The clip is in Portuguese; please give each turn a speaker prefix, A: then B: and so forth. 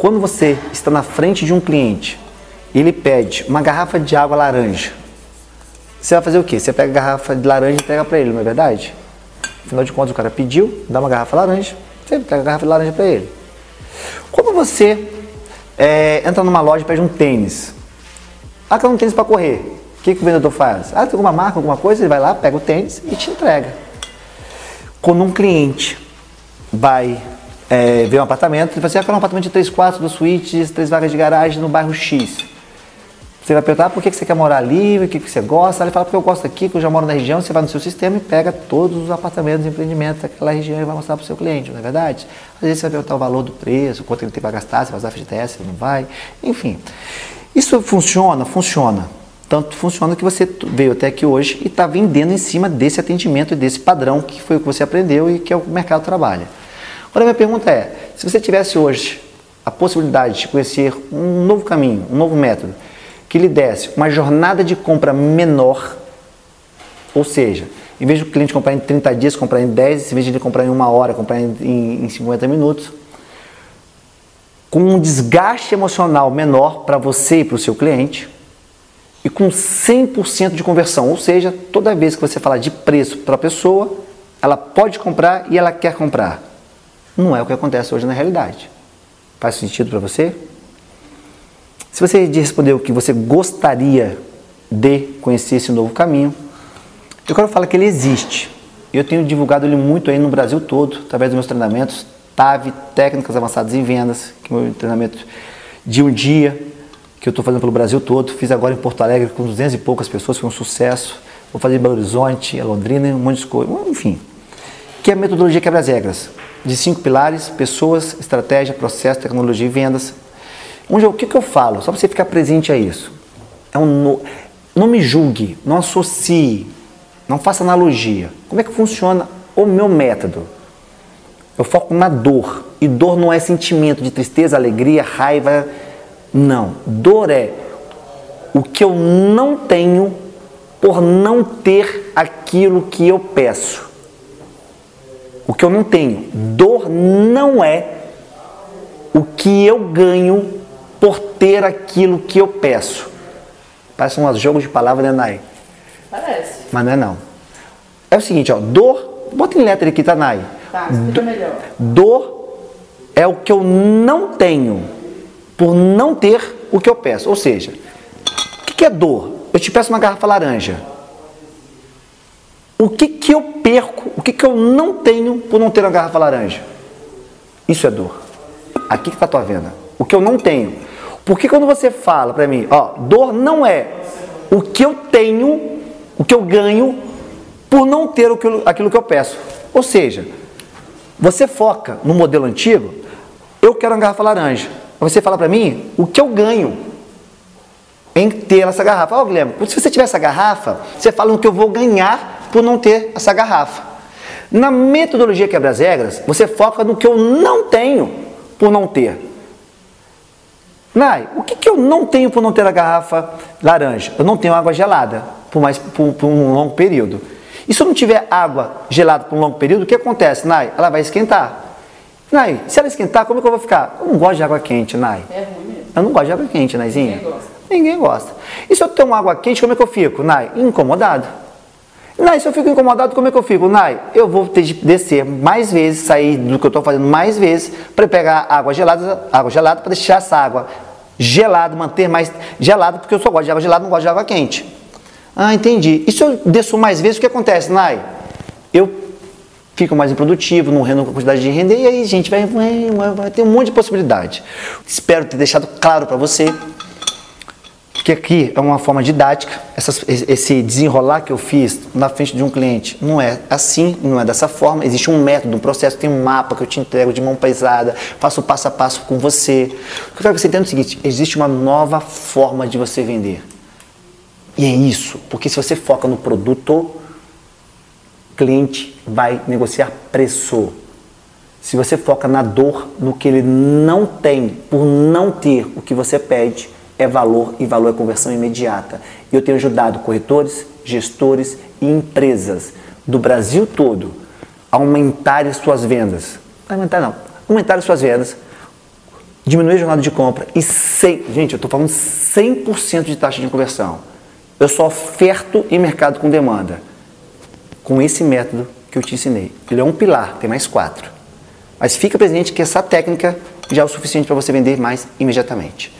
A: Quando você está na frente de um cliente, ele pede uma garrafa de água laranja. Você vai fazer o quê? Você pega a garrafa de laranja e entrega para ele, não é verdade? Afinal de contas, o cara pediu, dá uma garrafa laranja, você pega a garrafa de laranja para ele. Quando você é, entra numa loja e pede um tênis, ah, quero um tênis para correr. O que, que o vendedor faz? Ah, tem alguma marca, alguma coisa? Ele vai lá, pega o tênis e te entrega. Quando um cliente vai é, ver um apartamento, ele vai dizer, ah, quero um apartamento de 3 quartos, duas suítes, três vagas de garagem no bairro X. Você vai perguntar por que você quer morar ali, o que você gosta. Ele fala, porque eu gosto aqui, que eu já moro na região. Você vai no seu sistema e pega todos os apartamentos, empreendimentos daquela região e vai mostrar para o seu cliente, não é verdade? Às vezes você vai perguntar o valor do preço, quanto ele tem para gastar, se vai usar FGTS, se não vai, enfim. Isso funciona? Funciona. Tanto funciona que você veio até aqui hoje e está vendendo em cima desse atendimento e desse padrão que foi o que você aprendeu e que é o mercado trabalha. Agora, minha pergunta é: se você tivesse hoje a possibilidade de conhecer um novo caminho, um novo método, que lhe desse uma jornada de compra menor, ou seja, em vez do cliente comprar em 30 dias, comprar em 10, em vez de ele comprar em uma hora, comprar em, em 50 minutos, com um desgaste emocional menor para você e para o seu cliente e com 100% de conversão, ou seja, toda vez que você falar de preço para a pessoa, ela pode comprar e ela quer comprar. Não é o que acontece hoje na realidade. Faz sentido para você? Se você respondeu que você gostaria de conhecer esse novo caminho, eu quero falar que ele existe. Eu tenho divulgado ele muito aí no Brasil todo, através dos meus treinamentos, TAV, Técnicas Avançadas em Vendas, que é meu treinamento de um dia, que eu estou fazendo pelo Brasil todo. Fiz agora em Porto Alegre com 200 e poucas pessoas, foi um sucesso. Vou fazer em Belo Horizonte, Londrina, um monte de coisa, enfim. Que é a metodologia quebra as regras, de cinco pilares, pessoas, estratégia, processo, tecnologia e vendas. Onde, o que, que eu falo? Só para você ficar presente a isso. É um no... Não me julgue, não associe, não faça analogia. Como é que funciona o meu método? Eu foco na dor. E dor não é sentimento de tristeza, alegria, raiva. Não. Dor é o que eu não tenho por não ter aquilo que eu peço. O que eu não tenho. Dor não é o que eu ganho por ter aquilo que eu peço. Parece um jogo de palavras, né, Nai?
B: Parece.
A: Mas não é não. É o seguinte, ó, dor, bota em letra aqui, tá, Nai?
B: Tá, explica melhor.
A: Dor é o que eu não tenho por não ter o que eu peço. Ou seja, o que é dor? Eu te peço uma garrafa laranja. O que, que eu perco, o que, que eu não tenho por não ter uma garrafa laranja? Isso é dor. Aqui que está a tua venda. O que eu não tenho. Porque quando você fala para mim, ó, dor não é o que eu tenho, o que eu ganho por não ter aquilo que eu peço. Ou seja, você foca no modelo antigo, eu quero uma garrafa laranja. Você fala para mim o que eu ganho em ter essa garrafa. Ó, oh, Guilherme, se você tiver essa garrafa, você fala no que eu vou ganhar por não ter essa garrafa. Na metodologia quebra as regras, você foca no que eu não tenho por não ter. Nai, o que, que eu não tenho por não ter a garrafa laranja? Eu não tenho água gelada por, mais, por, por um longo período. E se eu não tiver água gelada por um longo período, o que acontece, Nai? Ela vai esquentar. Nai, se ela esquentar, como é que eu vou ficar? Eu não gosto de água quente, Nai.
B: É ruim mesmo.
A: Eu não gosto de água quente, Naizinha.
B: Ninguém gosta.
A: Ninguém gosta. E se eu tomo água quente, como é que eu fico, Nai? Incomodado. Nai, se eu fico incomodado, como é que eu fico? Nai, eu vou ter de descer mais vezes, sair do que eu estou fazendo mais vezes, para pegar água gelada, água gelada para deixar essa água gelada, manter mais gelada, porque eu só gosto de água gelada, não gosto de água quente. Ah, entendi. E se eu desço mais vezes, o que acontece, Nai? Eu fico mais improdutivo, não rendo a quantidade de render, e aí, gente, vai, vai, vai ter um monte de possibilidade. Espero ter deixado claro para você que aqui é uma forma didática, esse desenrolar que eu fiz na frente de um cliente não é assim, não é dessa forma, existe um método, um processo, tem um mapa que eu te entrego de mão pesada, faço passo a passo com você. O que eu quero que você entenda é o seguinte, existe uma nova forma de você vender. E é isso, porque se você foca no produto, cliente vai negociar preço. Se você foca na dor, no que ele não tem, por não ter o que você pede, é valor e valor é conversão imediata. E eu tenho ajudado corretores, gestores e empresas do Brasil todo a aumentarem suas vendas. Aumentar não, aumentarem suas vendas diminuir a jornada de compra e 100, gente, eu estou falando 100% de taxa de conversão. Eu só oferto em mercado com demanda. Com esse método que eu te ensinei. Ele é um pilar, tem mais quatro. Mas fica presente que essa técnica já é o suficiente para você vender mais imediatamente.